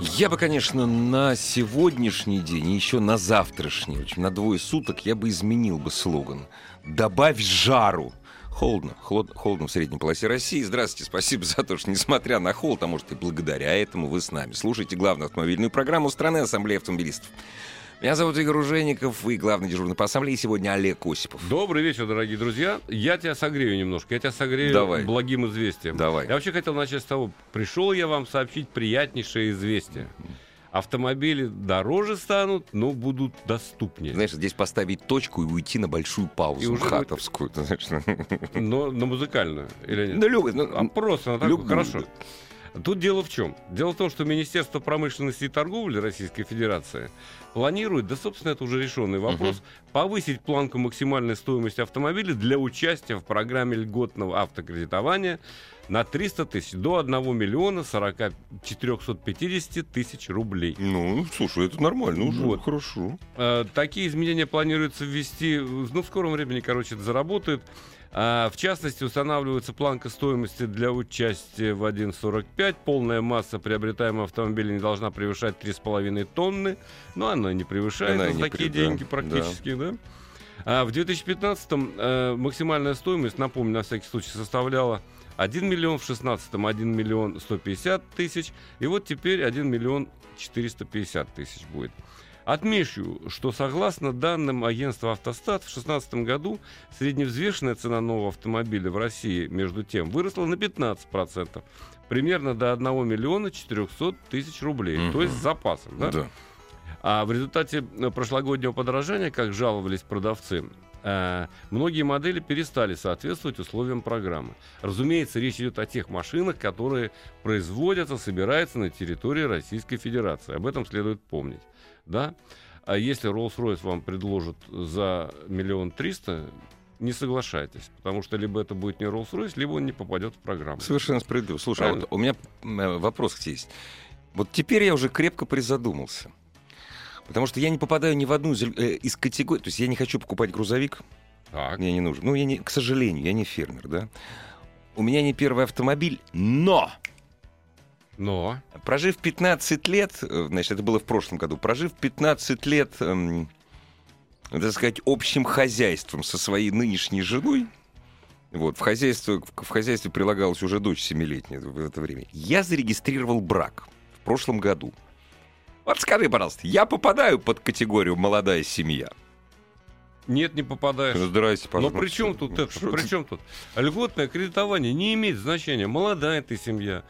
Я бы, конечно, на сегодняшний день и еще на завтрашний, в на двое суток я бы изменил бы слоган. Добавь жару. Холодно, холод, холодно в средней полосе России. Здравствуйте, спасибо за то, что несмотря на холод, а может и благодаря этому вы с нами слушаете главную автомобильную программу страны Ассамблеи автомобилистов. Меня зовут Игорь Ужеников и главный дежурный по ассамблее сегодня Олег Осипов. Добрый вечер, дорогие друзья. Я тебя согрею немножко. Я тебя согрею Давай. благим известием. Давай. Я вообще хотел начать с того, пришел я вам сообщить приятнейшее известие. Автомобили дороже станут, но будут доступнее. Знаешь, здесь поставить точку и уйти на большую И паузу уже хатовскую. знаешь. Но на музыкальную. Или нет? Ну, любит, ну, А просто на такую, люб- хорошо. Тут дело в чем? Дело в том, что Министерство промышленности и торговли Российской Федерации планирует, да, собственно, это уже решенный вопрос, повысить планку максимальной стоимости автомобиля для участия в программе льготного автокредитования на 300 тысяч, до 1 миллиона 40, 450 тысяч рублей. Ну, слушай, это нормально уже, Вот. хорошо. Э, Такие изменения планируется ввести, ну, в скором времени, короче, это заработает. А, В частности, устанавливается планка стоимости для участия в 1.45. Полная масса приобретаемого автомобиля не должна превышать 3,5 тонны. Но она не превышает Она не такие да, деньги практически, да. А в 2015-м э, максимальная стоимость, напомню, на всякий случай, составляла 1 миллион, в 16-м 1 миллион 150 тысяч, и вот теперь 1 миллион 450 тысяч будет. Отмечу, что согласно данным агентства «Автостат», в 2016 году средневзвешенная цена нового автомобиля в России, между тем, выросла на 15%, примерно до 1 миллиона 400 тысяч рублей, то Мгм. есть с запасом. да? Да. А в результате прошлогоднего подорожания, как жаловались продавцы, многие модели перестали соответствовать условиям программы. Разумеется, речь идет о тех машинах, которые производятся, собираются на территории Российской Федерации. Об этом следует помнить. Да? А если Rolls-Royce вам предложат за миллион триста, не соглашайтесь, потому что либо это будет не Rolls-Royce, либо он не попадет в программу. Совершенно справедливо. Слушай, а вот у меня э, вопрос есть. Вот теперь я уже крепко призадумался. Потому что я не попадаю ни в одну из, э, из категорий. То есть я не хочу покупать грузовик, Так. мне не нужен. Ну, я не, к сожалению, я не фермер, да. У меня не первый автомобиль, но Но прожив 15 лет, э, значит, это было в прошлом году, прожив 15 лет, эм, так сказать, общим хозяйством со своей нынешней женой, вот, в хозяйстве, в хозяйстве прилагалась уже дочь семилетняя в это время, я зарегистрировал брак в прошлом году. Вот скажи, пожалуйста, я попадаю под категорию «молодая семья»? нет, не попадаешь. Ну, здрасте, Но пожалуйста. при чем тут это? Что При чем тут? Льготное кредитование не имеет значения. Молодая ты семья.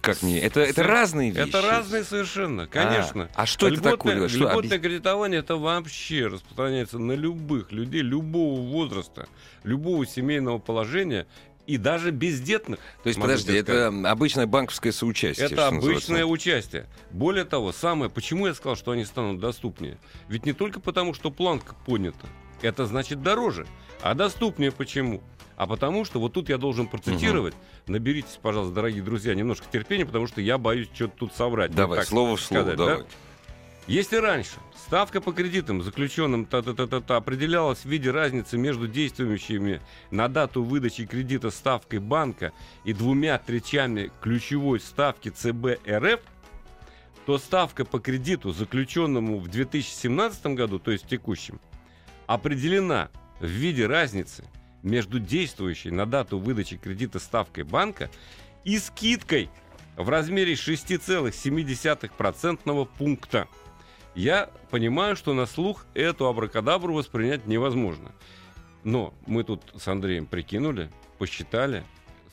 Как мне? Это, это разные вещи. Это разные совершенно, конечно. А, а что это Льготное- такое? Что, льготное кредитование это вообще распространяется на любых людей, любого возраста, любого семейного положения и даже бездетных. То есть, подожди, тебе это обычное банковское соучастие. Это что называется. обычное участие. Более того, самое, почему я сказал, что они станут доступнее? Ведь не только потому, что планка поднята, это значит дороже. А доступнее почему? А потому что, вот тут я должен процитировать, наберитесь, пожалуйста, дорогие друзья, немножко терпения, потому что я боюсь что-то тут соврать. Давай, Вот слово в слово, сказать, да? Если раньше ставка по кредитам, заключенным та-та-та-та-та, определялась в виде разницы между действующими на дату выдачи кредита ставкой банка и двумя третями ключевой ставки ЦБ РФ, то ставка по кредиту, заключенному в 2017 году, то есть текущем, определена в виде разницы между действующей на дату выдачи кредита ставкой банка и скидкой в размере 6,7% пункта. Я понимаю, что на слух эту абракадабру воспринять невозможно. Но мы тут с Андреем прикинули, посчитали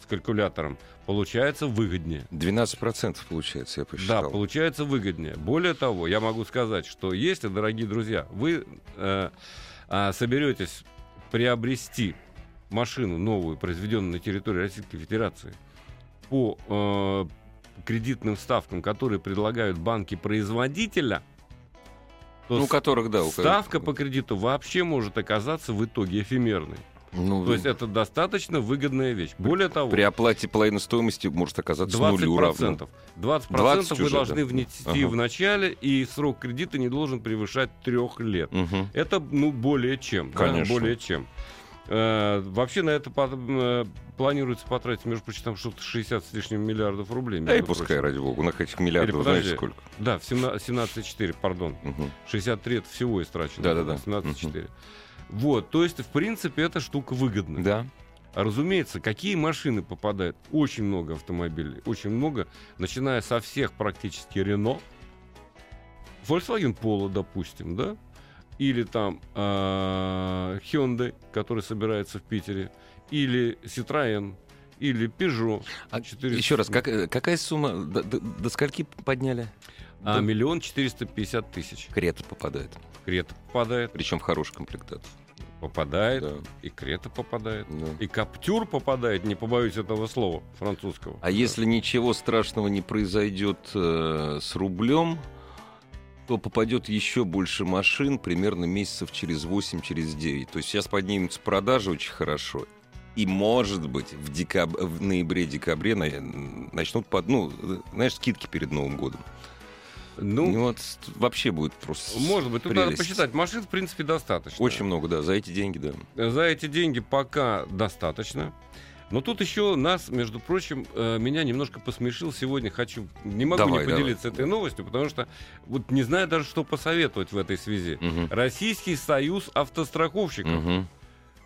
с калькулятором. Получается выгоднее. 12% получается, я Да, посчитал. получается выгоднее. Более того, я могу сказать, что если, дорогие друзья, вы э, а, соберетесь приобрести машину новую, произведенную на территории Российской Федерации, по э, кредитным ставкам, которые предлагают банки производителя, то Ну, которых, да. у ставка по кредиту вообще может оказаться в итоге эфемерной. Ну, То есть это достаточно выгодная вещь. Более того, при оплате половины стоимости может оказаться нулю равно. 20%. 20%, 20 вы уже, должны да. внести Ага. в начале, и срок кредита не должен превышать трех лет. Мгм. Это, ну, более чем. да, Конечно. более чем. Э, вообще на это э, планируется потратить, между прочим, там что-то 60 с лишним миллиардов рублей. Да и пускай, прочим. ради бога. У нас этих миллиардов, Или знаешь, подожди. сколько. Да, в 17 17,4, пардон. Мгм. 63 это всего истрачено. Да-да-да. 17,4. Вот, то есть, в принципе, эта штука выгодная. Да. Разумеется, какие машины попадают? Очень много автомобилей, очень много, начиная со всех практически Рено, Volkswagen Polo, допустим, да? Или там а, Hyundai, который собирается в Питере, или Citroën, или Peugeot. А 400. Еще раз, как- э, какая сумма? До, до- до скольки подняли? А Да. миллион четыреста пятьдесят тысяч. Крета попадает. Крета попадает, Причем в хорошей комплектации. попадает, Да. и Крета попадает. Да. И Каптюр попадает, не побоюсь этого слова, французского. А если ничего страшного не произойдет э, с рублем, то попадет еще больше машин примерно месяцев через 8, через 9. То есть сейчас поднимутся продажи очень хорошо. И, может быть, в, декаб... в ноябре-декабре на- начнут, под... ну, знаешь, скидки перед Новым годом. Ну, Ну, вот вообще будет просто Может быть, тут надо прелесть. посчитать. Машин, в принципе, достаточно. Очень много, да, за эти деньги, да. За эти деньги пока достаточно. Но тут еще нас, между прочим, э, меня немножко посмешил сегодня. Хочу, не могу Давай, не поделиться этой новостью, потому что вот не знаю даже, что посоветовать в этой связи. Мгм. Российский союз автостраховщиков, Мгм.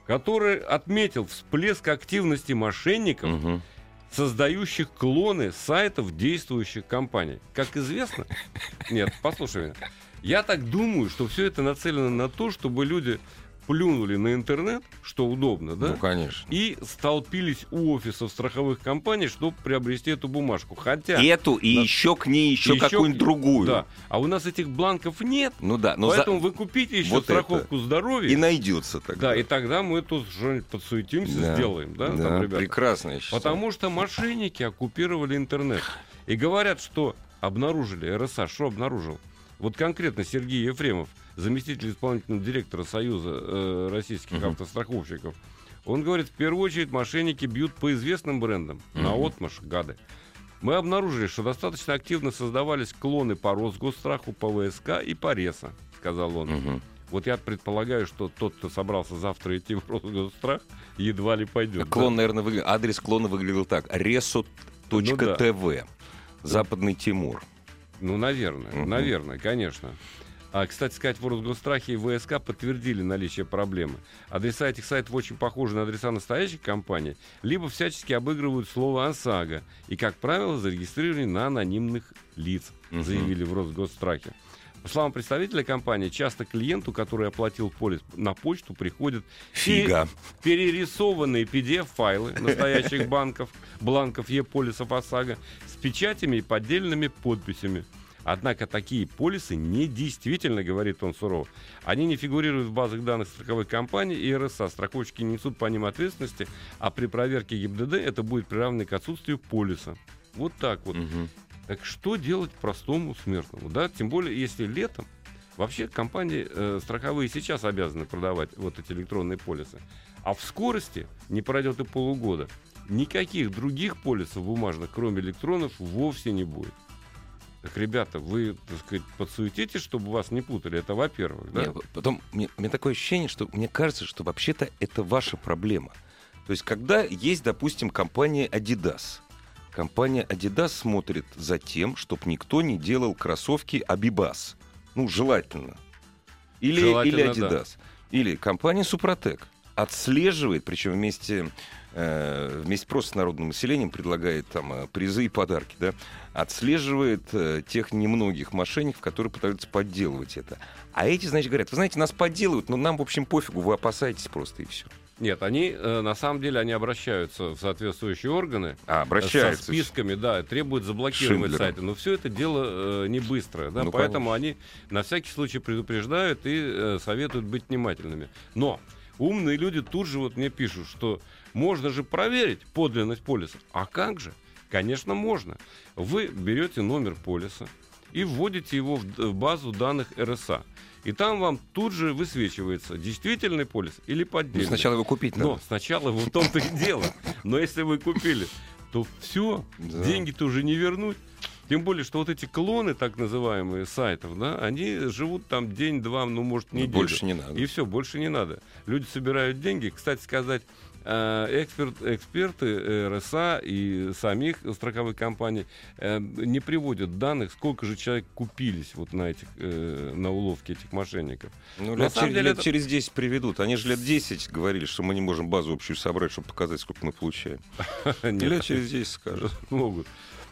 который отметил всплеск активности мошенников, Мгм. создающих клоны сайтов действующих компаний. Как известно... Нет, послушай меня. Я так думаю, что все это нацелено на то, чтобы люди плюнули на интернет, что удобно, да? Ну, конечно. и столпились у офисов страховых компаний, чтобы приобрести эту бумажку. Хотя... Эту и Да. еще к ней еще Ещё какую-нибудь к- другую. Да. А у нас этих бланков нет, Ну да, но за- поэтому вы купите еще вот страховку здоровья. и найдется тогда. Да, и тогда мы тут что-нибудь подсуетимся, Да. сделаем, да, Да, там, ребята? прекрасно, я считаю. Потому что мошенники оккупировали интернет. И говорят, что обнаружили, РСА, что обнаружил? Вот конкретно Сергей Ефремов, заместитель исполнительного директора Союза э, российских Мгм. автостраховщиков, он говорит, в первую очередь мошенники бьют по известным брендам, на Мгм. отмашь, гады. Мы обнаружили, что достаточно активно создавались клоны по Росгосстраху, по ВСК и по РЕСа, сказал он. Мгм. Вот я предполагаю, что тот, кто собрался завтра идти в Росгосстрах, едва ли пойдет. Клон, наверное, выгля- адрес клона выглядел так. reso.tv. Западный Тимур. Ну, наверное, Мгм. наверное, конечно. А, кстати сказать, в Росгострахе и ВСК подтвердили наличие проблемы. Адреса этих сайтов очень похожи на адреса настоящих компаний, либо всячески обыгрывают слово ОСАГО и, как правило, зарегистрированы на анонимных лиц, заявили в Росгострахе. По словам представителя компании, часто клиенту, который оплатил полис на почту, приходят Фига. перерисованные PDF-файлы настоящих банков, бланков Е-полисов ОСАГО с печатями и поддельными подписями. Однако такие полисы недействительны, говорит он сурово. Они не фигурируют в базах данных страховых компаний и РСА. Страховщики не несут по ним ответственности, а при проверке ГИБДД это будет приравнено к отсутствию полиса. Вот так вот. Мгм. Так что делать простому смертному? Да? Тем более, если летом Вообще компании э, страховые сейчас обязаны продавать вот эти электронные полисы. А в скорости, не пройдет и полугода, никаких других полисов бумажных, кроме электронов, вовсе не будет. Так, ребята, вы, так сказать, подсуетите, чтобы вас не путали. Это во-первых, да? Не, потом, мне, у меня такое ощущение, что мне кажется, что вообще-то это ваша проблема. То есть, когда есть, допустим, компания Adidas, компания Adidas смотрит за тем, чтобы никто не делал кроссовки Abibas. Ну, желательно. Или, Желательно, или да. Adidas. Или компания Супротек отслеживает, причем вместе, э, вместе просто с народным населением предлагает там э, призы и подарки, да, отслеживает э, тех немногих мошенников, которые пытаются подделывать это. А эти, значит, говорят, вы знаете, нас подделывают, но нам, в общем, пофигу, вы опасаетесь просто и все. Нет, они, на самом деле, они обращаются в соответствующие органы, А, Со обращаются. списками, да, требуют заблокировать Шиндлером. сайты. Но все это дело э, не быстрое, да, Ну, поэтому они на всякий случай предупреждают и э, советуют быть внимательными. Но умные люди тут же вот мне пишут, что можно же проверить подлинность полиса. А как же? Конечно, можно. Вы берете номер полиса и вводите его в базу данных РСА. И там вам тут же высвечивается, действительный полис или Ну, поддельный. сначала его купить надо. Но сначала вот в том-то и дело. Но если вы купили, то все, Да. деньги-то уже не вернуть. Тем более, что вот эти клоны, так называемые, сайтов, да, они живут там день-два, ну, может, Ну, неделю. больше не надо. И все, больше не надо. Люди собирают деньги. Кстати сказать, эксперт, эксперты э, РСА и самих страховых компаний э, не приводят данных, сколько же человек купились вот на этих на на уловки этих мошенников. Ну, На лет, самом чер- деле лет это- через 10 приведут. Они же лет 10 говорили, что мы не можем базу общую собрать, чтобы показать, сколько мы получаем. Лет через 10 скажут. могут.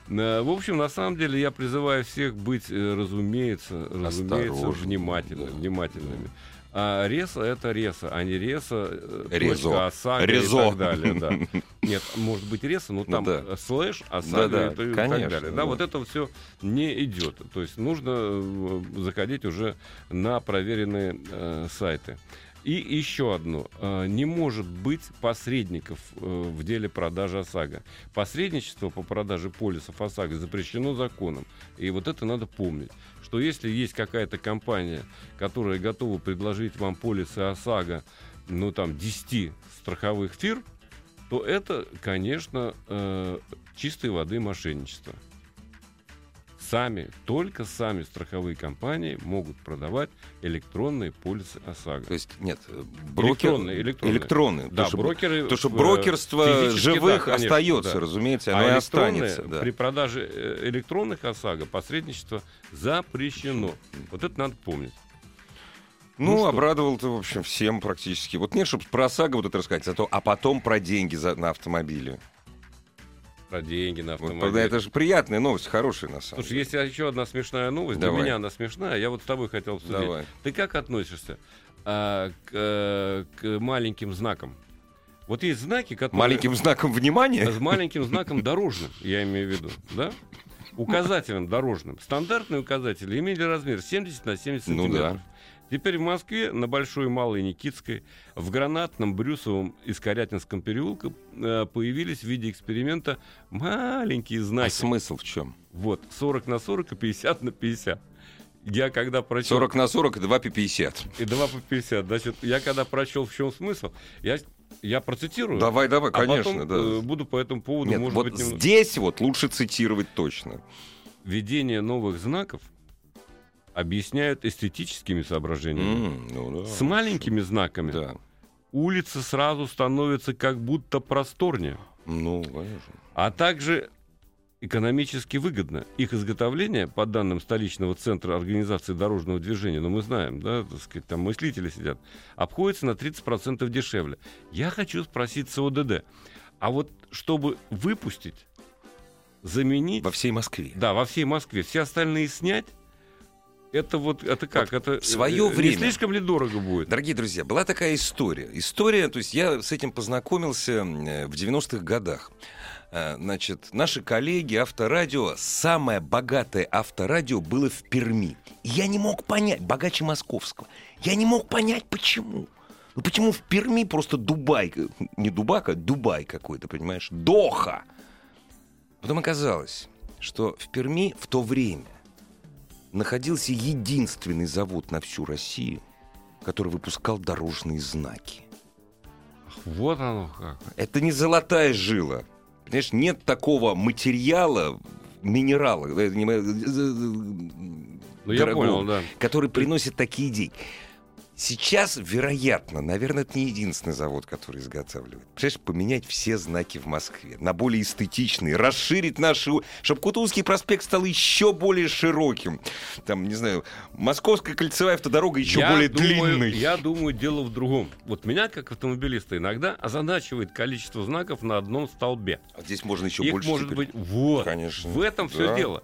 Э, В общем, на самом деле я призываю всех быть, э, разумеется, разумеется, внимательными, внимательными. А реса это реса, а не реса, э, Резо. точка, ОСАГО Резо. и так далее. Да. Нет, может быть реса, но Ну там да. э, слэш, ОСАГО Да-да, и, т- и конечно, так далее. Да, да. вот это все не идет. То есть нужно э, заходить уже на проверенные э, сайты. И еще одно. Э, Не может быть посредников э, в деле продажи ОСАГО. Посредничество по продаже полисов ОСАГО запрещено законом. И вот это надо помнить. Что если есть какая-то компания, которая готова предложить вам полисы ОСАГО, ну там 10 страховых фирм, то это, конечно, э, чистой воды мошенничество. Сами, только сами страховые компании могут продавать электронные полисы ОСАГО. То есть, нет, э, брокер... Электронные, электронные. электронные. Да, что- брокеры... Потому что э, брокерство живых да, конечно, остается, да. разумеется, А оно и электронные, останется. да. при продаже э, электронных ОСАГО посредничество запрещено. Вот это надо помнить. Ну, Ну что? обрадовал ты, в общем, всем практически. Вот нет, чтобы про ОСАГО вот это рассказать, зато, а потом про деньги за, на автомобиле. Про деньги на Вот, автомобиль. правда, это же приятная новость, хорошая на самом Слушай, есть еще одна смешная новость. Давай. Для меня она смешная. Я вот с тобой хотел обсудить. Давай. Ты как относишься а, к, э, к маленьким знакам? Вот есть знаки, которые... Маленьким знаком внимания. С маленьким знаком дорожным, я имею в виду, да? Указателем дорожным. Стандартные указатели имели размер 70 на 70 Ну сантиметров. да. Теперь в Москве на Большой и Малой Никитской, в Гранатном, Брюсовом и Скорятинском переулке э, появились в виде эксперимента маленькие А знаки. смысл в чем? Вот, 40 на 40 и 50 на 50. Я когда прочел... 40 на 40 и 2 по 50. И 2 по 50. Значит, я когда прочел, в чем смысл, я, я процитирую. Давай, давай, а конечно, потом, да. э, буду по этому поводу, Нет, может вот быть, немного- здесь вот лучше цитировать точно. Введение новых знаков объясняют эстетическими соображениями. М, ну да. С маленькими знаками Да. улица сразу становится как будто просторнее, Ну, конечно. а также экономически выгодно. Их изготовление, по данным столичного центра организации дорожного движения, ну мы знаем, да, так сказать, там мыслители сидят, обходится на 30% дешевле. Я хочу спросить СОДД, а вот чтобы выпустить, заменить... Во всей Москве. Да, во всей Москве. Все остальные снять. Это вот, это как? это в э, время- Не слишком ли дорого будет? Дорогие друзья, была такая история. История, то есть я с этим познакомился э, в 90-х годах. Э, Значит, наши коллеги авторадио, самое богатое авторадио было в Перми. И я не мог понять, богаче московского, я не мог понять, почему. Ну почему в Перми просто Дубай, не Дубака, Дубай какой-то, понимаешь, Доха. Потом оказалось, что в Перми в то время находился единственный завод на всю Россию, который выпускал дорожные знаки. Вот оно как. Это не золотая жила. Понимаешь, нет такого материала, минерала, э, не, э, Ну, я понял, да. который приносит такие деньги. Сейчас, вероятно, наверное, это не единственный завод, который изготавливает. Понимаешь, поменять все знаки в Москве на более эстетичные, расширить наши... Чтобы Кутузовский проспект стал еще более широким. Там, не знаю, Московская кольцевая автодорога еще Я более думаю, длинной. Я думаю, дело в другом. Вот меня, как автомобилиста, иногда озадачивает количество знаков на одном столбе. А здесь можно еще Их больше может теперь. быть вот. Конечно. В этом все Да. дело.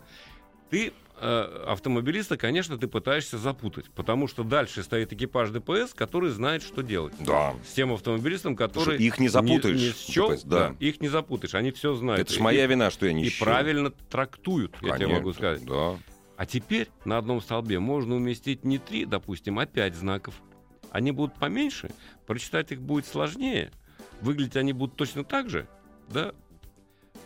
Ты э, автомобилиста, конечно, ты пытаешься запутать, потому что дальше стоит экипаж ДПС, который знает, что делать. Да. С тем автомобилистом, который их не запутаешь, не, счёл, ДПС, да. да, их не запутаешь, они все знают. Это ж И- моя вина, что я не и счёл. правильно трактуют, я тебе Конечно, могу сказать. Да. А теперь на одном столбе можно уместить не три, допустим, а пять знаков. Они будут поменьше, прочитать их будет сложнее. Выглядеть они будут точно так же, да?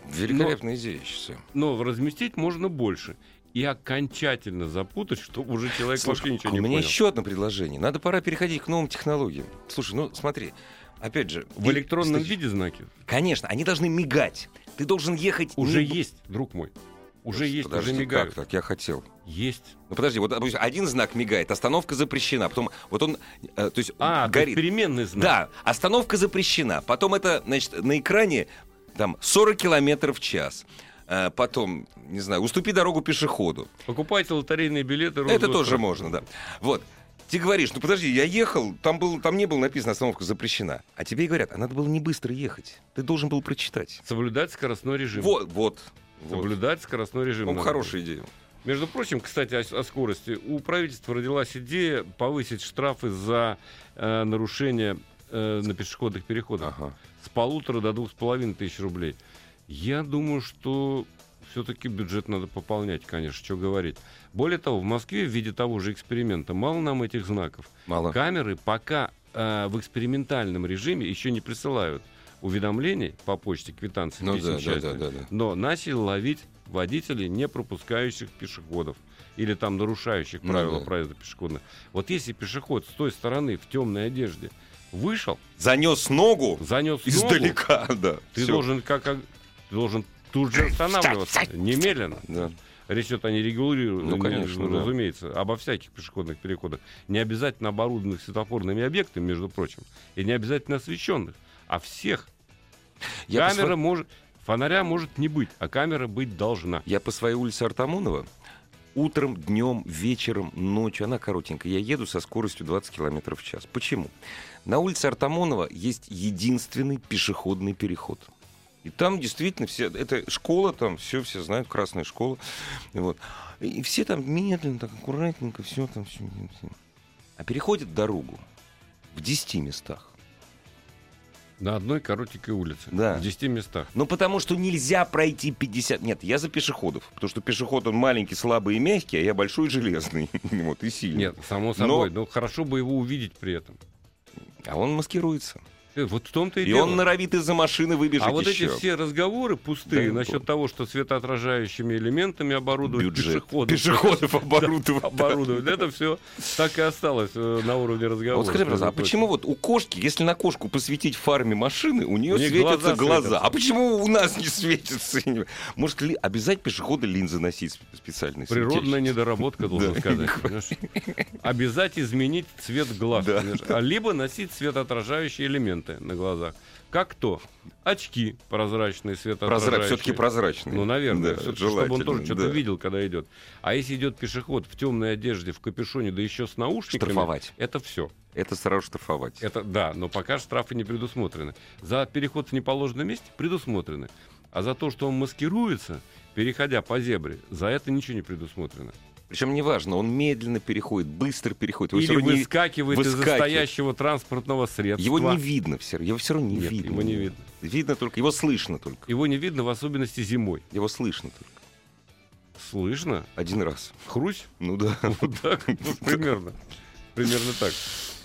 Великолепная идея, я считаю. Но разместить можно больше. И окончательно запутать, чтобы уже человек Слушай, вообще ничего у не меня понял. еще одно предложение. Надо пора переходить к новым технологиям. Слушай, ну смотри, опять же... В электронном кстати, виде знаки Конечно, они должны мигать. Ты должен ехать... уже не- есть, друг мой. Уже есть, Подожди, уже мигают. как так? Я хотел. Есть. Ну подожди, вот допустим, один знак мигает, остановка запрещена, потом вот он, э, то есть А, то есть горит. переменный знак. Да, остановка запрещена. Потом это, значит, на экране там 40 километров в час. Э, Потом, не знаю, уступи дорогу пешеходу. Покупайте лотерейные билеты. Это розовых тоже можно, да. Вот. Ты говоришь, ну подожди, я ехал, там, был, там не было написано остановка запрещена. А тебе и говорят, а надо было не быстро ехать. Ты должен был прочитать. Соблюдать скоростной режим. Вот, вот. вот. Соблюдать скоростной режим. Надо. хорошая идея. Между прочим, кстати, о, о скорости. У правительства родилась идея повысить штрафы за э, нарушение э, на пешеходных переходах Ага. с полутора до двух с половиной тысяч рублей. Я думаю, что все-таки бюджет надо пополнять, конечно, что говорить. Более того, в Москве в виде того же эксперимента мало нам этих знаков. Мало. Камеры пока э, в экспериментальном режиме еще не присылают уведомлений по почте, квитанции, Ну да, да, да, да, да. но начали ловить водителей, не пропускающих пешеходов или там нарушающих Ну правила да. проезда пешеходных. Вот если пешеход с той стороны в темной одежде вышел, Занес ногу занес ногу, издалека, да. ты Всё. должен как- ты должен тут же останавливаться немедленно. Да. Речь идет о нерегулированных, Ну, конечно, да. разумеется, обо всяких пешеходных переходах. Не обязательно оборудованных светофорными объектами, между прочим, и не обязательно освещенных, а всех. Я камера сво- может, фонаря может не быть, а камера быть должна. Я по своей улице Артамонова утром, днем, вечером, ночью, она коротенькая, я еду со скоростью 20 км в час. Почему? На улице Артамонова есть единственный пешеходный переход. И там действительно все, это школа, там все, все знают, красная школа. Вот. и все там медленно, так аккуратненько, все там, все, А переходят дорогу в 10 местах. На одной коротенькой улице. Да. В 10 местах. Ну, потому что нельзя пройти 50... Нет, я за пешеходов. Потому что пешеход, он маленький, слабый и мягкий, а я большой и железный. Вот, и сильный. Нет, само собой. Но, хорошо бы его увидеть при этом. А он маскируется. Э, Вот в том-то и, И дело. он норовит из-за машины выбежать А вот еще. эти все разговоры пустые Да, насчет того, что светоотражающими элементами оборудовать Бюджет. пешеходов. Пешеходов оборудовать. да. оборудовать. Это все так и осталось э, на уровне разговора. Вот скажи, пожалуйста, а почему вот у кошки, если на кошку посветить фарме машины, у нее У светятся глаза глаза? А почему у нас не светятся? Может ли обязать пешеходы линзы носить сп- специальные? Природная недоработка, должен Да. сказать. Обязать изменить цвет глаз. Да. А либо носить светоотражающие элементы на глазах. Как то? Очки прозрачные, светоотражающие. Прозра... Все-таки прозрачные. Ну, наверное, Да, чтобы он тоже что-то да. видел, когда идет. А если идет пешеход в темной одежде, в капюшоне, да еще с наушниками, Штрафовать. это все. Это сразу штрафовать. Это да, но пока штрафы не предусмотрены. За переход в неположенном месте предусмотрены. А за то, что он маскируется, переходя по зебре, за это ничего не предусмотрено. Причем неважно, он медленно переходит, быстро переходит. Его Или не- выскакивает из выскакивает. стоящего транспортного средства. Его не видно все, его все равно не Нет, видно. его не видно. Видно только, его слышно только. Его не видно, в особенности зимой. Его слышно только. Слышно? Один раз. Хрусь? Ну да. Вот так, примерно. Примерно так.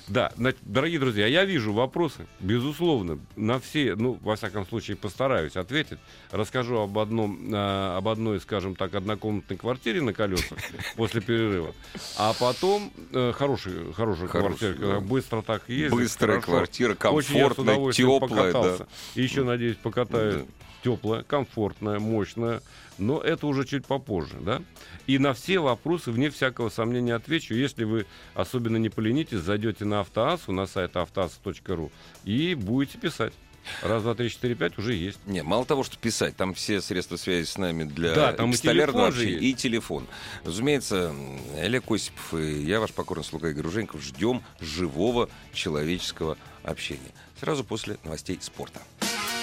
Да, дорогие друзья, я вижу вопросы, безусловно, на все, ну, во всяком случае, постараюсь ответить. Расскажу об одном, а, об одной, скажем так, однокомнатной квартире на колесах после перерыва. А потом э, хорошая, хорошая квартира, да. быстро так ездит. Быстрая хорошо. квартира, комфортная, теплая. Да. И еще, надеюсь, покатаюсь. Теплая, комфортная, мощная. Но это уже чуть попозже, да? И на все вопросы, вне всякого сомнения, отвечу. Если вы особенно не поленитесь, зайдете на Автоассу, на сайт автоасса.ру и будете писать. Раз, два, три, четыре, пять уже есть. Не, мало того, что писать, там все средства связи с нами для Да, там и телефон общения, есть. и телефон. Разумеется, Олег Осипов и я, ваш покорный слуга Игорь Женьков, ждем живого человеческого общения. Сразу после новостей спорта.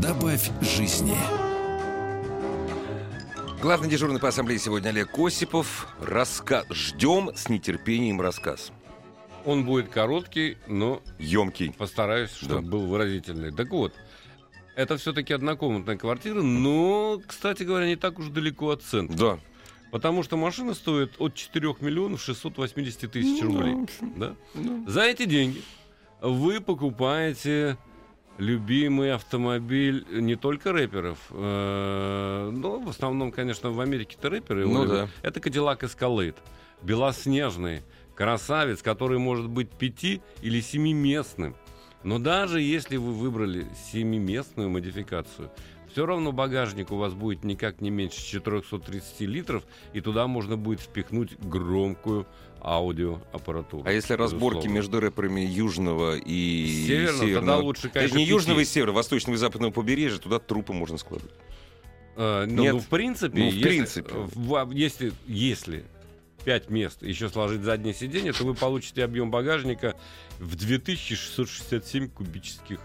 Добавь жизни. Главный дежурный по ассамблее сегодня Олег Осипов. Раска... Ждем с нетерпением рассказ. Он будет короткий, но Емкий. постараюсь, чтобы Да. был выразительный. Так вот, это все-таки однокомнатная квартира, но, кстати говоря, не так уж далеко от центра. Да. Потому что машина стоит от 4 миллионов 680 тысяч Ну, рублей. общем, Да? ну. За эти деньги вы покупаете любимый автомобиль не только рэперов, э, но в основном, конечно, в Америке-то рэперы. Ну да. Это Cadillac Escalade. Белоснежный красавец, который может быть пяти- или семиместным. Но даже если вы выбрали семиместную модификацию, все равно багажник у вас будет никак не меньше 430 литров, и туда можно будет впихнуть громкую аудиоаппаратуру. А если разборки безусловно. между рэперами южного и Северного, тогда северного? лучше, То есть конечно, не южного и северного, восточного и западного побережья, туда трупы можно складывать. Э, ну, Нет. ну, в принципе, Ну, в если, принципе. в- если, если 5 мест еще сложить заднее сиденье, то вы получите объем багажника в 2667 кубических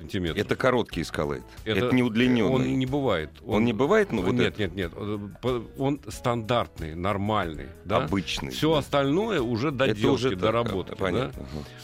сантиметров. Это короткий эскалейт. Это, Это- не удлиненный. Он не бывает. Он не бывает, ну вот нет, это нет, нет. Он стандартный, нормальный. Да? обычный. Все да. остальное уже Это доделки, уже так, доработки. а, да?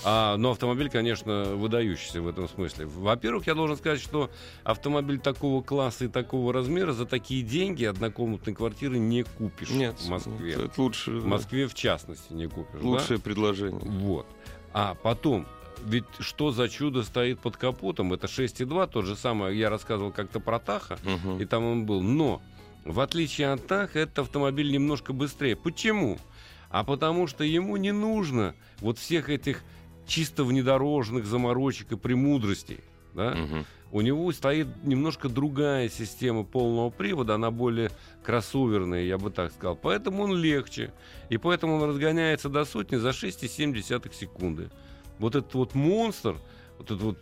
А, но автомобиль, конечно, выдающийся в этом смысле. Во-первых, я должен сказать, что автомобиль такого класса и такого размера за такие деньги однокомнатной квартиры не купишь Нет, в Москве. Это лучше, В Москве, в частности, не купишь. да? лучшее предложение. Вот. А потом, ведь что за чудо стоит под капотом? Это 6,2, тот же самый, я рассказывал как-то про Таха, Мгм. и там он был. Но, в отличие от Таха, этот автомобиль немножко быстрее. Почему? А потому что ему не нужно вот всех этих чисто внедорожных заморочек и премудростей. Да? Мгм. У него стоит немножко другая система полного привода, она более кроссоверная, я бы так сказал. Поэтому он легче. И поэтому он разгоняется до сотни за 6,7 секунды. Вот этот вот монстр, вот этот вот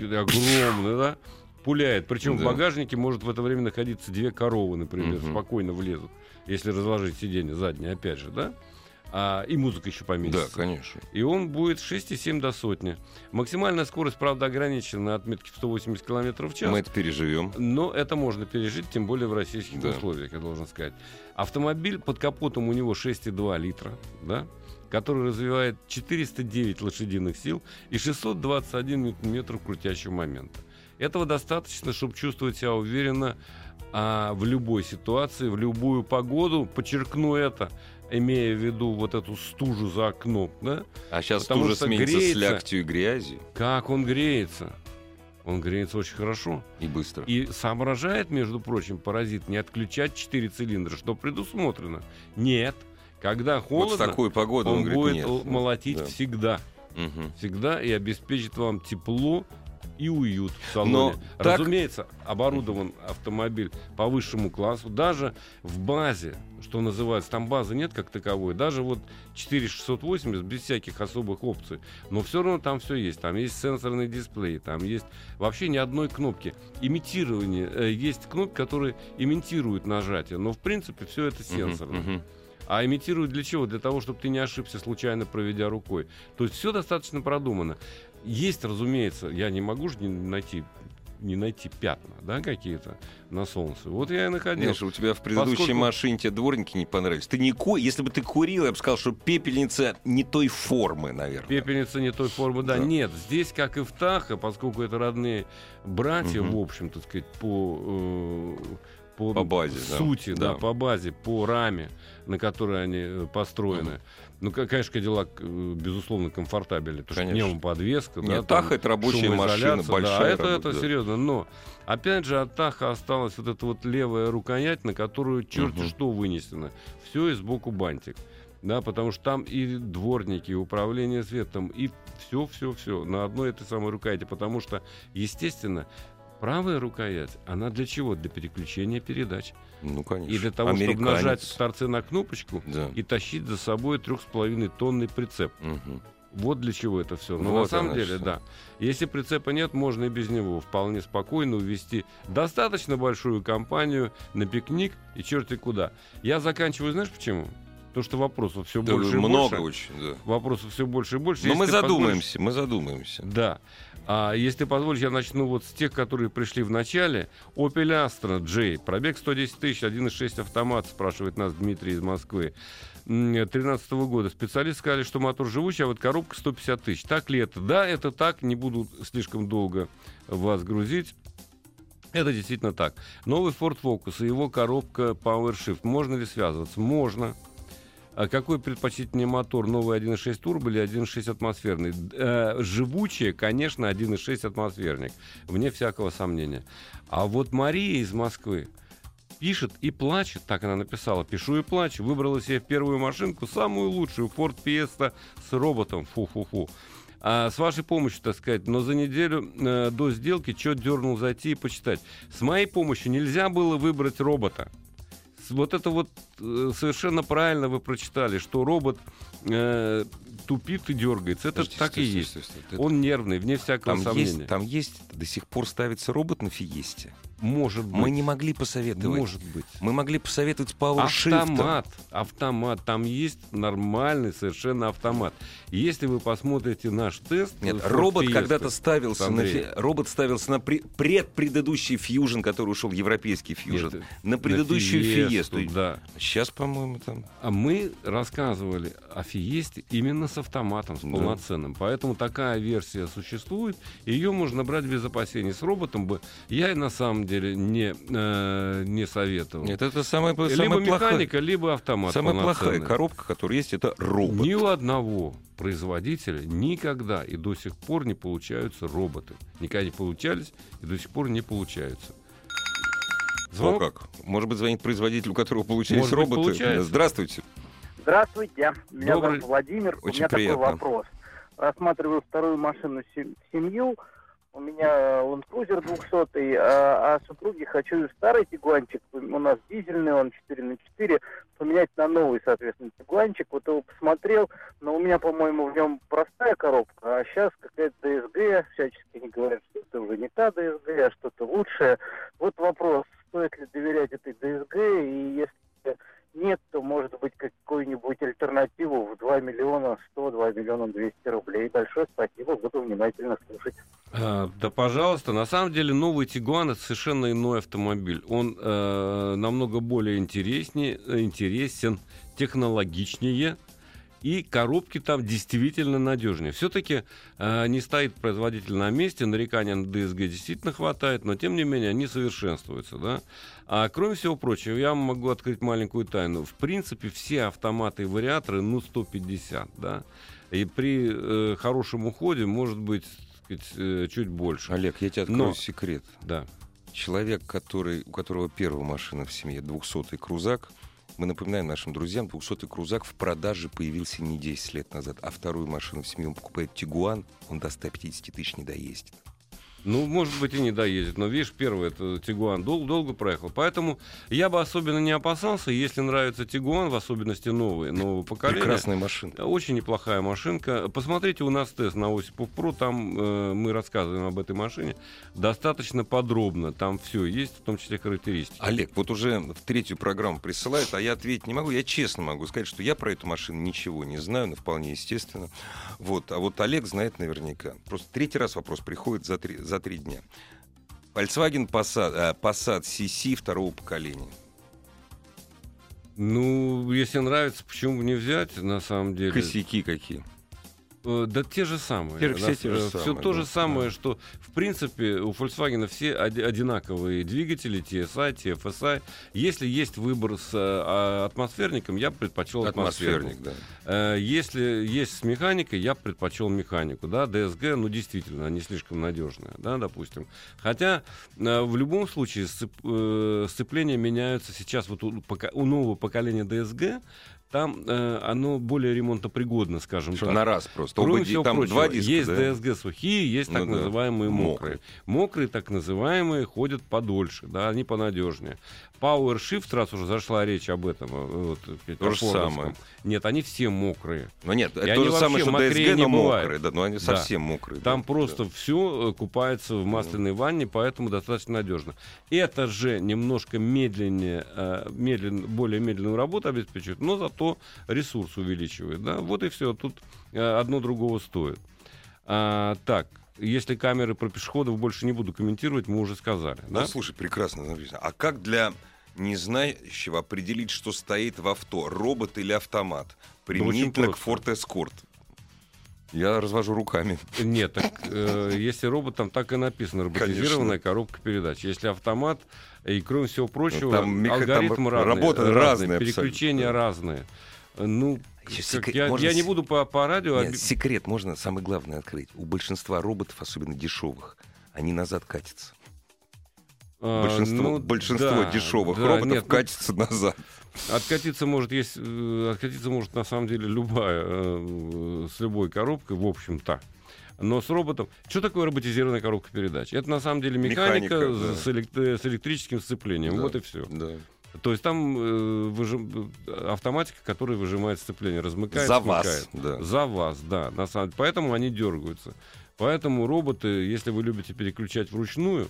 огромный, да, пуляет. Причем в Да. багажнике может в это время находиться две коровы, например, Мгм. спокойно влезут, если разложить сиденье заднее, опять же, да? А, и музыка еще Да, поместится. конечно. И он будет 6,7 до сотни. Максимальная скорость, правда, ограничена на отметке в 180 км в час. Мы это переживем. Но это можно пережить, тем более в российских Да. условиях, я должен сказать. Автомобиль под капотом у него 6,2 литра, да, который развивает 409 лошадиных сил и 621 ньютон-метров крутящего момента. Этого достаточно, чтобы чувствовать себя уверенно а, в любой ситуации, в любую погоду. Подчеркну это, имея в виду вот эту стужу за окном. Да? А сейчас Потому что сменится греется. с лягтью и грязью. Как он греется? Он греется очень хорошо. И быстро. И соображает, между прочим, паразит не отключать 4 цилиндра, что предусмотрено. Нет. Когда вот холодно, в такую погоду он, он, говорит, будет нет. молотить Да. всегда. Мгм. Всегда и обеспечит вам тепло и уют в салоне. Но так- Разумеется, оборудован автомобиль по высшему классу. Даже в базе, что называется, там базы нет как таковой, даже вот 4680 без всяких особых опций. Но все равно там все есть. Там есть сенсорный дисплей, там есть вообще ни одной кнопки. Имитирование. э, есть кнопки, которые имитируют нажатие, но в принципе все это сенсорно. мгм. А имитируют для чего? Для того, чтобы ты не ошибся, случайно проведя рукой. То есть все достаточно продумано. Есть, разумеется, я не могу же не найти не найти пятна, да, какие-то на солнце. Вот я и находил. Миша, у тебя в предыдущей Поскольку- машине тебе дворники не понравились. Ты не ку... Если бы ты курил, я бы сказал, что пепельница не той формы, наверное. Пепельница не той формы, да. Да. Нет, здесь, как и в Таха, поскольку это родные братья, Мгм. в общем, так сказать, по, э, по, По базе, да. сути, да. Да. по базе, по раме, на которой они э, построены. Ну, ка- конечно, Кадиллак, э, безусловно, комфортабельный. Потому что Конечно. пневмоподвеска, да, Нет, там Таха это рабочая машина, да, большая. а это, работа, это да. серьезно. Но, опять же, от Таха осталась вот эта вот левая рукоять, на которую черти Мгм. что вынесено. Все и сбоку бантик. Да, потому что там и дворники, и управление светом, и все, все, все на одной этой самой рукояти. Потому что, естественно, правая рукоять, она для чего? Для переключения передач. Ну, конечно. И для того, чтобы Американец. нажать в торце на кнопочку Да. и тащить за собой трех с половиной тонный прицеп. Мгм. Вот для чего это все. Но Вот на самом деле, что. да. Если прицепа нет, можно и без него вполне спокойно увезти достаточно большую компанию на пикник и черти куда. Я заканчиваю, знаешь почему? Потому что вопросов все Да, больше и много больше. очень, да. Вопросов все больше и больше. Но Если мы задумаемся, мы задумаемся. Да. А если позволишь, я начну вот с тех, которые пришли в начале. Opel Astra J, пробег 110 тысяч, 1.6 автомат, спрашивает нас Дмитрий из Москвы. 2013 года. Специалисты сказали, что мотор живучий, а вот коробка 150 тысяч. Так ли это? Да, это так. Не буду слишком долго вас грузить. Это действительно так. Новый Ford Focus и его коробка PowerShift. Можно ли связываться? Можно. А какой предпочтительнее мотор? Новый 1.6 турбо или 1.6 атмосферный? Э, живучее, конечно, 1.6 атмосферник. Вне всякого сомнения. А вот Мария из Москвы пишет и плачет, так она написала, пишу и плачу, выбрала себе первую машинку, самую лучшую, Ford Fiesta с роботом, фу-фу-фу. А с вашей помощью, так сказать, но за неделю э, до сделки что дернул зайти и почитать. С моей помощью нельзя было выбрать робота. Вот это вот совершенно правильно вы прочитали, что робот э, тупит и дергается. Это Подождите, так стой, и стой, есть. стой, стой. Это- Он нервный, вне всякого Там сомнения. есть, там есть, до сих пор ставится робот на Фиесте. Может быть. Мы не могли посоветовать. Может быть. Мы могли посоветовать PowerShift. Автомат, автомат, там есть нормальный совершенно автомат. Если вы посмотрите наш тест, Нет, Ford робот когда-то ставился на, фи- робот ставился на при- предпредыдущий Fusion, который ушел европейский Нет, на предыдущую Фиесту, Фиесту. Да. Сейчас, по-моему, там. А мы рассказывали о Фиесте именно с автоматом, с Да. полноценным. Поэтому такая версия существует. Ее можно брать без опасений. С роботом бы я и на самом деле не, э, не советовал. Нет, это самая, либо самая плохая, механика, либо автомат. самая плохая коробка, которая есть, это робот. Ни у одного производителя никогда и до сих пор не получаются роботы. Никогда не получались и до сих пор не получаются. О, Звонок? как? Может быть, звонит производитель, у которого получились Может быть, роботы. получается. Здравствуйте. Здравствуйте, меня Добрый- зовут Владимир. Очень У меня приятно. такой вопрос. Рассматриваю вторую машину семью. У меня Land Cruiser 200, а, а супруге хочу старый тигуанчик. У нас дизельный, он 4 на 4 поменять на новый, соответственно, тигуанчик. Вот его посмотрел, но у меня, по-моему, в нем простая коробка, а сейчас какая-то ДСГ, всячески они говорят, что это уже не та ДСГ, а что-то лучшее. Вот вопрос, стоит ли доверять этой ДСГ, и если нет, то может быть какую-нибудь альтернативу в 2 миллиона 100, 2 миллиона 200 рублей. Большое спасибо, буду внимательно слушать. А, да, пожалуйста. На самом деле новый Тигуан это совершенно иной автомобиль. Он э, намного более интереснее, интересен, технологичнее. И коробки там действительно надежнее. Все-таки э, не стоит производитель на месте, нареканий на ДСГ действительно хватает, но тем не менее они совершенствуются. Да? А кроме всего прочего, я могу открыть маленькую тайну. В принципе, все автоматы и вариаторы, ну, 150, да. И при э, хорошем уходе может быть сказать, э, чуть больше. Олег, я тебе открою Но- секрет. Да. Человек, который, у которого первая машина в семье 200-й крузак, мы напоминаем нашим друзьям, 200-й крузак в продаже появился не 10 лет назад, а вторую машину в семье он покупает Тигуан, он до 150 тысяч не доездит. Ну, может быть, и не доедет. Но, видишь, первый это Тигуан дол- долго проехал. Поэтому я бы особенно не опасался, если нравится Тигуан, в особенности новый, нового поколения. Прекрасная машина. Очень неплохая машинка. Посмотрите у нас тест на Осипов Про, там э, мы рассказываем об этой машине достаточно подробно. Там все есть, в том числе характеристики. Олег, вот уже в третью программу присылают, а я ответить не могу. Я честно могу сказать, что я про эту машину ничего не знаю, но вполне естественно. Вот. А вот Олег знает наверняка. Просто третий раз вопрос приходит за три, за три дня. Volkswagen Passat, э, Passat CC второго поколения. Ну, если нравится, почему бы не взять, на самом деле. Косяки какие? Э, Да те же самые. Те же- все те же Все самые, то да, же самое, да. что в принципе у Volkswagen все оди- одинаковые двигатели, TSI, TFSI. Если есть выбор с э, а, атмосферником, я предпочел атмосферник. Атмосферник, да. Э, Если есть с механикой, я предпочел механику. Да, DSG, ну действительно, они слишком надежные, да, допустим. Хотя э, в любом случае сцеп- э, сцепления меняются сейчас вот у, у нового поколения DSG. Там э, оно более ремонтопригодно, скажем Что так. на раз просто. Кроме Оба всего там прочего, два диска, есть да? DSG сухие, есть Ну так да. называемые мокрые. Мокрые. Мокрые, так называемые, ходят подольше, да, они понадежнее. Power Shift, раз уже зашла речь об этом, э, вот, То же самое. Нет, они все мокрые. Ну нет, это то же самое, что не но мокрые, да, но они Да. совсем мокрые. Там да, просто все купается в масляной ванне, поэтому достаточно надежно. Это же немножко медленнее, э, медленно, более медленную работу обеспечивает, но зато ресурс увеличивает. Да? Вот и все. Тут э, одно другого стоит. А, так, если камеры про пешеходов больше не буду комментировать, мы уже сказали. Ну, да? слушай, прекрасно написано. А как для незнающего определить, что стоит в авто, робот или автомат, применительно к просто. Ford Escort? Я развожу руками. Нет, так, э, если робот, там так и написано, роботизированная коробка передач. Если автомат, и кроме всего прочего, Ну, там меха- алгоритм там разный, работа разные, разная переключения абсолютно. разные. Ну, секрет- я, можно я не буду по, по радио... Нет, оби- секрет можно самое главное открыть. У большинства роботов, особенно дешевых, они назад катятся. а, Большинство, ну, большинство да, дешевых да, роботов нет, ну, катятся назад. Откатиться может есть, э, откатиться может на самом деле любая, э, с любой коробкой, в общем-то. Но с роботом... Что такое роботизированная коробка передач? Это на самом деле механика, Механика, с- да. с, элек- с электрическим сцеплением. Да. Вот и все. Да. То есть там э, выжим- автоматика, которая выжимает сцепление, размыкает, За смыкает. вас. Да. За вас, да. На самом... Поэтому они дергаются. Поэтому роботы, если вы любите переключать вручную,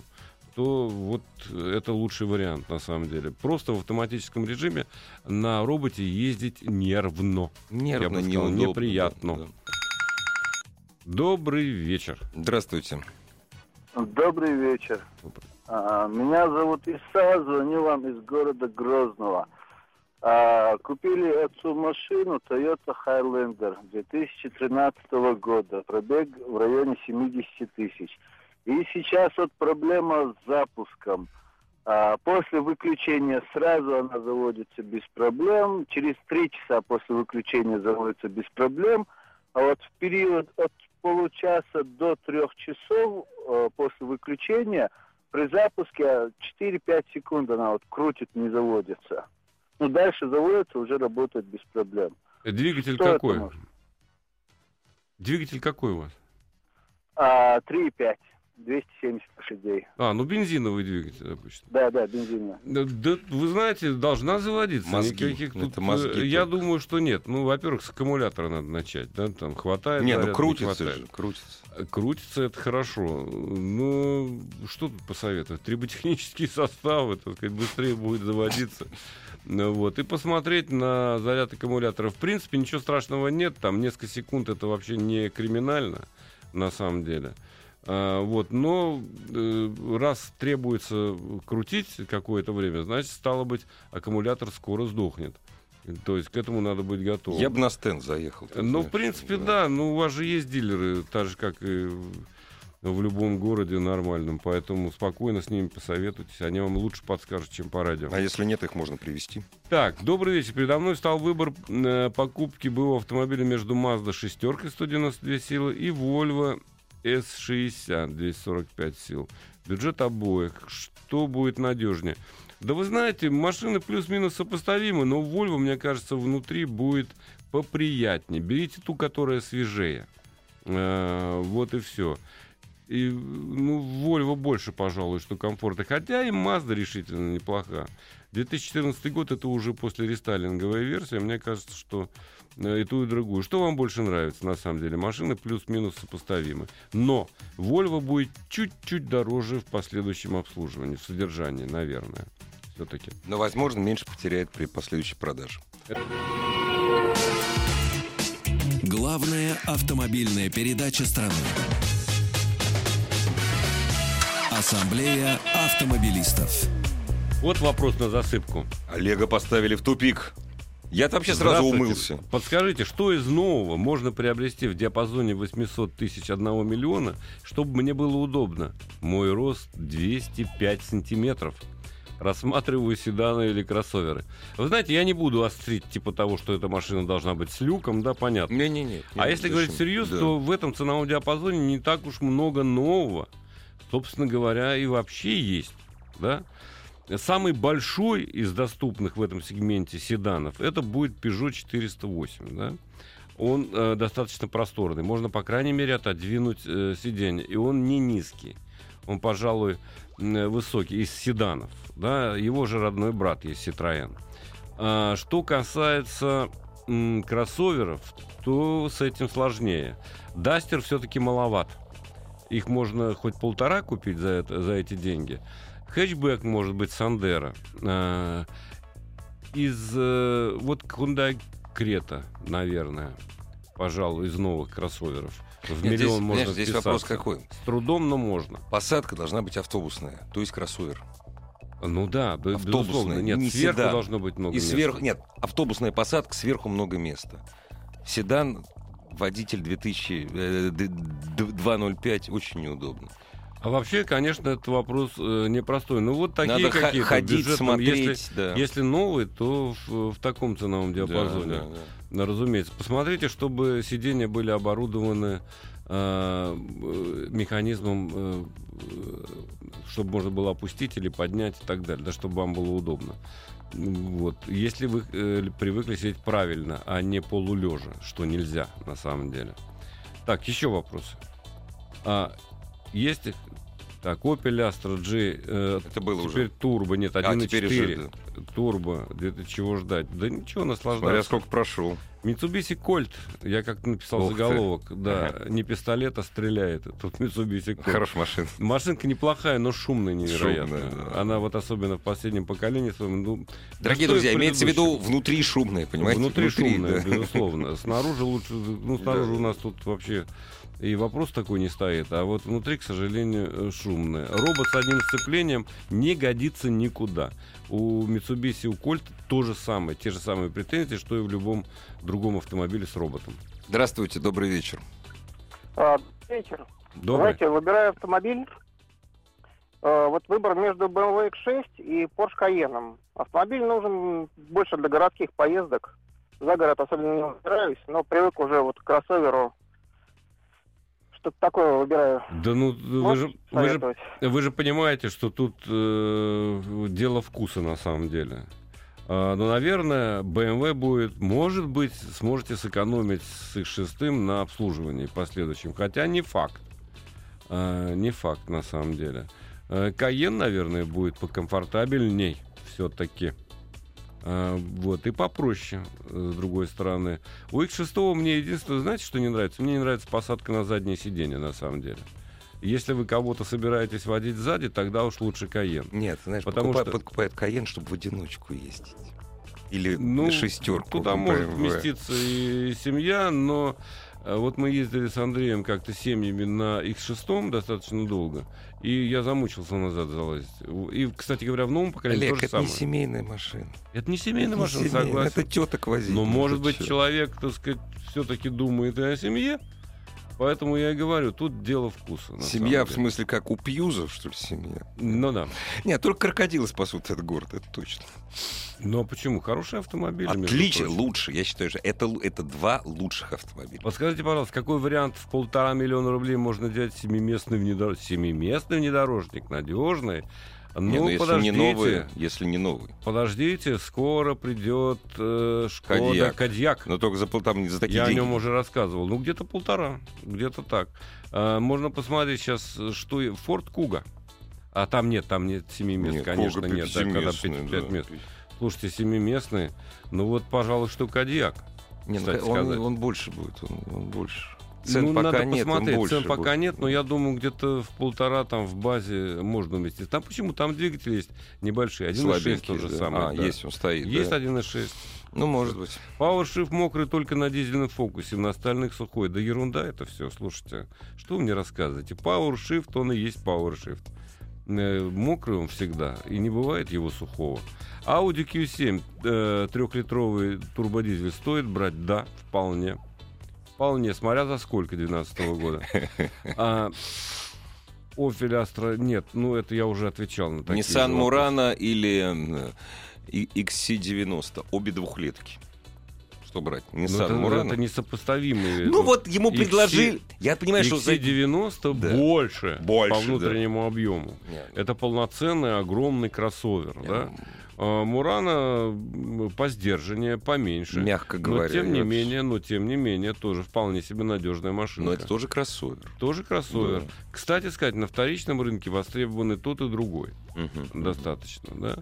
то вот это лучший вариант на самом деле. Просто в автоматическом режиме на роботе ездить нервно. Нервно, Я бы сказал, неудобно, неприятно. да, да. Добрый вечер. Здравствуйте. Добрый вечер. А, Меня зовут Иса, звоню вам из города Грозного. А, Купили отцу машину Toyota Highlander 2013 года. Пробег в районе 70 тысяч. И сейчас вот проблема с запуском. А, После выключения сразу она заводится без проблем. Через три часа после выключения заводится без проблем. А вот в период от получаса до трех часов э, после выключения при запуске 4-5 секунд она вот крутит, не заводится. Ну, дальше заводится, уже работает без проблем. Э, Двигатель Что какой? Двигатель какой у вас? А, 3,5, 270 лошадей. А, ну бензиновый двигатель обычно. Да, да, бензинная. Да, да, вы знаете, должна заводиться. Мозги. Никаких Это тут, мозги э, Я только. думаю, что нет. Ну, во-первых, с аккумулятора надо начать. Да, там хватает. Не, заряда, ну крутится хватает. же, крутится. Э, Крутится это хорошо. Ну, что тут посоветовать? Триботехнические составы, так сказать, быстрее будет заводиться. Ну, Вот. И посмотреть на заряд аккумулятора. В принципе, ничего страшного нет. Там несколько секунд это вообще не криминально, на самом деле. А, вот. Но э, раз требуется крутить какое-то время, значит, стало быть, аккумулятор скоро сдохнет. То есть к этому надо быть готовым. Я бы на стенд заехал. Ну, в принципе, да. Ну, у вас же есть дилеры, так же, как и в- любом городе нормальном. Поэтому спокойно с ними посоветуйтесь. Они вам лучше подскажут, чем по радио. А если нет, их можно привезти. Так, добрый вечер. Передо мной стал выбор э, покупки БУ автомобиля между Mazda шестеркой 192 силы и Volvo S60 245 сил. Бюджет обоих. Что будет надежнее? Да вы знаете, машины плюс-минус сопоставимы, но Volvo, мне кажется, внутри будет поприятнее. Берите ту, которая свежее. Э, вот и все. И, ну, Volvo больше, пожалуй, что комфорта. Хотя и Mazda решительно неплоха. 2014 год это уже после рестайлинговая версия. Мне кажется, что и ту, и другую. Что вам больше нравится, на самом деле? Машины плюс-минус сопоставимы. Но Volvo будет чуть-чуть дороже в последующем обслуживании, в содержании, наверное. Все-таки. Но, возможно, меньше потеряет при последующей продаже. Главная автомобильная передача страны. Ассамблея автомобилистов. Вот вопрос на засыпку. Олега поставили в тупик. Я-то вообще сразу умылся. Подскажите, что из нового можно приобрести в диапазоне 800 тысяч 1 миллиона, чтобы мне было удобно? Мой рост 205 сантиметров. Рассматриваю седаны или кроссоверы. Вы знаете, я не буду острить типа того, что эта машина должна быть с люком, да, понятно. Не-не-не. А если говорить всерьез, то в этом ценовом диапазоне не так уж много нового. Собственно говоря, и вообще есть. Да? Самый большой из доступных в этом сегменте седанов это будет Peugeot 408. Да? Он э, достаточно просторный. Можно, по крайней мере, отодвинуть э, сиденье. И он не низкий. Он, пожалуй, м, высокий, из седанов. Да? Его же родной брат есть Citroën. А, что касается м, кроссоверов, то с этим сложнее. Дастер все-таки маловат. Их можно хоть полтора купить за, это, за эти деньги. Хэтчбэк может быть Сандера. А, из э, вот Hyundai Крета, наверное, пожалуй, из новых кроссоверов. В Нет, миллион здесь, можно понимаешь, здесь вопрос какой? С трудом, но можно. Посадка должна быть автобусная, то есть кроссовер. Ну да, Автобусная. Нет, не сверху седан. должно быть много И места. сверху, нет, автобусная посадка, сверху много места. Седан, водитель 2000, э, д- д- 205, очень неудобно. А вообще, конечно, это вопрос э, непростой. Ну вот такие Надо какие-то ходить, бюджетные. смотреть, Если, да. если новый, то в, в таком ценовом Да, диапазоне. да, да. Ну, Разумеется. Посмотрите, чтобы сиденья были оборудованы э, э, механизмом, э, э, чтобы можно было опустить или поднять и так далее, да, чтобы вам было удобно. Вот. Если вы э, привыкли сидеть правильно, а не полулежа, что нельзя на самом деле. Так, еще вопросы. А, есть? Так, Opel Astra G. э, Это было теперь уже. турбо, нет, А 1.4. теперь уже, Турбо, где-то чего ждать? Да ничего, наслаждаться. Смотря сколько прошел. Mitsubishi Colt, я как написал Ух ты. заголовок, да, Ага. не пистолет, а стреляет. Тут Mitsubishi Colt. Хорошая машина. Машинка неплохая, но шумная невероятно. Шумная, да. Она вот особенно в последнем поколении своем, ну, Дорогие друзья, имеется в виду внутри шумное, понимаете? Внутри, шумная, да. безусловно. Снаружи лучше, ну, снаружи Да. у нас тут вообще и вопрос такой не стоит, а вот внутри, к сожалению, э, шумное. Робот с одним сцеплением не годится никуда. У Mitsubishi, у Colt то же самое, те же самые претензии, что и в любом другом автомобиле с роботом. Здравствуйте, добрый вечер. А, вечер. Добрый. Знаете, выбираю автомобиль. Э, вот выбор между BMW X6 и Porsche Cayenne. Автомобиль нужен больше для городских поездок. За город особенно не выбираюсь, но привык уже вот к кроссоверу. Что-то такое выбираю. Да ну, вы же, вы, же, вы же понимаете, что тут э, дело вкуса на самом деле. А, ну, наверное, BMW будет, может быть, сможете сэкономить с X6 на обслуживании последующем. Хотя не факт. А, не факт на самом деле. Э, Cayenne, наверное, будет покомфортабельней все-таки. А, вот, и попроще, э, с другой стороны. У X6 мне единственное, знаете, что не нравится? Мне не нравится посадка на заднее сиденье, на самом деле. Если вы кого-то собираетесь водить сзади, тогда уж лучше Каен. Нет, знаешь, Потому покупа- что- подкупает Каен, чтобы в одиночку ездить. Или Ну, шестерку. Туда может вместиться и семья, но вот мы ездили с Андреем как-то семьями на X6 достаточно долго, и я замучился назад залазить. И, кстати говоря, в новом поколении Олег, то же это не самое. семейная машина. Это не семейная Это не машина, семейная, согласен. Это теток возить. Но, может быть, человек, так сказать, все-таки думает и о семье. Поэтому я и говорю, тут дело вкуса. Семья, в смысле, как у Пьюзов, что ли, семья? Ну да. Нет, только крокодилы спасут этот город, это точно. Но почему? Хороший автомобиль. Отлично, лучше. Я считаю, что это, это два лучших автомобиля. Подскажите, пожалуйста, какой вариант в полтора миллиона рублей можно взять семиместный внедорожник? Семиместный внедорожник, надежный. Ну, Не, ну, если подождите, не новые, если не новый. подождите, скоро придет э, Шкода. Кодиак. Но только за, там, за такие Я о деньги. нем уже рассказывал. Ну, где-то полтора, где-то так. А, можно посмотреть сейчас, что Форд Куга. А там нет, там нет семи мест, Нет, конечно, Куга нет. да, когда пятиместный, пять, пять да. мест. Слушайте, семиместный. Ну вот, пожалуй, что Кодиак. Не, ну, он, сказать. он больше будет, он, он больше. Цен ну, пока надо нет, посмотреть. больше Цен пока будет. нет, но я думаю, где-то в полтора там в базе можно уместить. Там почему? Там двигатели есть небольшие. 1.6 Слабенький, тот же да. самый. А, да. есть, он стоит. Есть да. 1.6. Ну, может быть. PowerShift мокрый только на дизельном фокусе, на остальных сухой. Да ерунда это все, слушайте. Что вы мне рассказываете? PowerShift, он и есть PowerShift. Э, Мокрый он всегда, и не бывает его сухого. Audi Q7 э, трехлитровый турбодизель стоит брать? Да, вполне. Вполне, смотря за сколько 2012 года. А, Opel Astra, нет, ну это я уже отвечал на такие Nissan. Murano или э, и- XC90. Обе двухлетки. Что брать? Ну, Nissan это, Murano? это несопоставимые. Ну вот ему XC предложили. Я понимаю, что за... XC90 Да. больше, Больше, по да. внутреннему объему. Нет, Это полноценный огромный кроссовер, нет, да? А Мурана по сдержаннее, поменьше. Мягко Но говоря. тем не вообще. менее, но тем не менее, тоже вполне себе надежная машина. Но это тоже кроссовер. тоже кроссовер. Да. Кстати сказать, на вторичном рынке востребованы тот и другой Мгм. достаточно, да.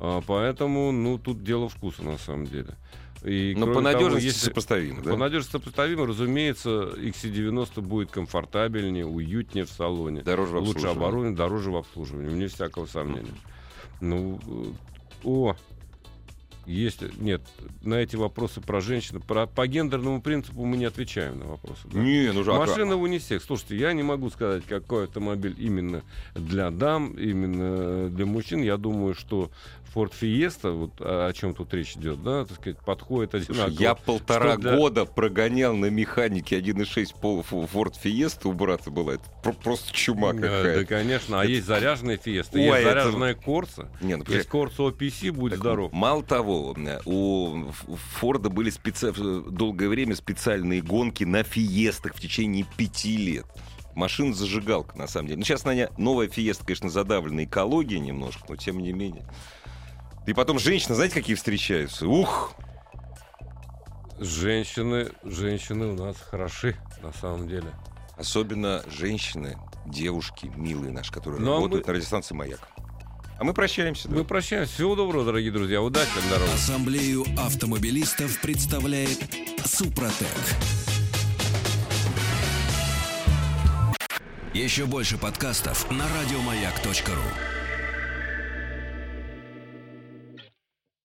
А, поэтому, ну, тут дело вкуса на самом деле. И, Но по того, надежности если- сопоставимо, да? По надежности сопоставимо, разумеется, XC90 будет комфортабельнее, уютнее в салоне. Дороже в Лучше оборудование, дороже в обслуживании, вне всякого сомнения. Ну, э, о, есть, нет, на эти вопросы про женщин, про, по гендерному принципу мы не отвечаем на вопросы. да. Не, ну же, а Машина в унисекс. Слушайте, я не могу сказать, какой автомобиль именно для дам, именно для мужчин. Я думаю, что Ford Fiesta, вот о о чем тут речь идет, да, так сказать, подходит одинаково. я полтора Что для- года прогонял на механике 1.6 пол Ford Fiesta у брата была. Это про- просто чума Да, да, какая. конечно. А Это- есть заряженная Fiesta, Ой, есть это- заряженная Корса, Не, ну, есть Корса OPC, будь Так, здоров. Мало того, у Форда были специ- долгое время специальные гонки на фиестах в течение пяти лет. Машина зажигалка, на самом деле. Ну, сейчас она новая фиеста, конечно, задавлена экологией немножко, но тем не менее. И потом женщины, знаете, какие встречаются? Ух! Женщины, женщины у нас хороши, на самом деле. Особенно женщины, девушки, милые наши, которые а работают мы- на радиостанции «Маяк». А мы прощаемся. да. Мы прощаемся. Всего доброго, дорогие друзья. Удачи, на дороге. Ассамблею автомобилистов представляет Супротек. Еще больше подкастов на радиомаяк.ру.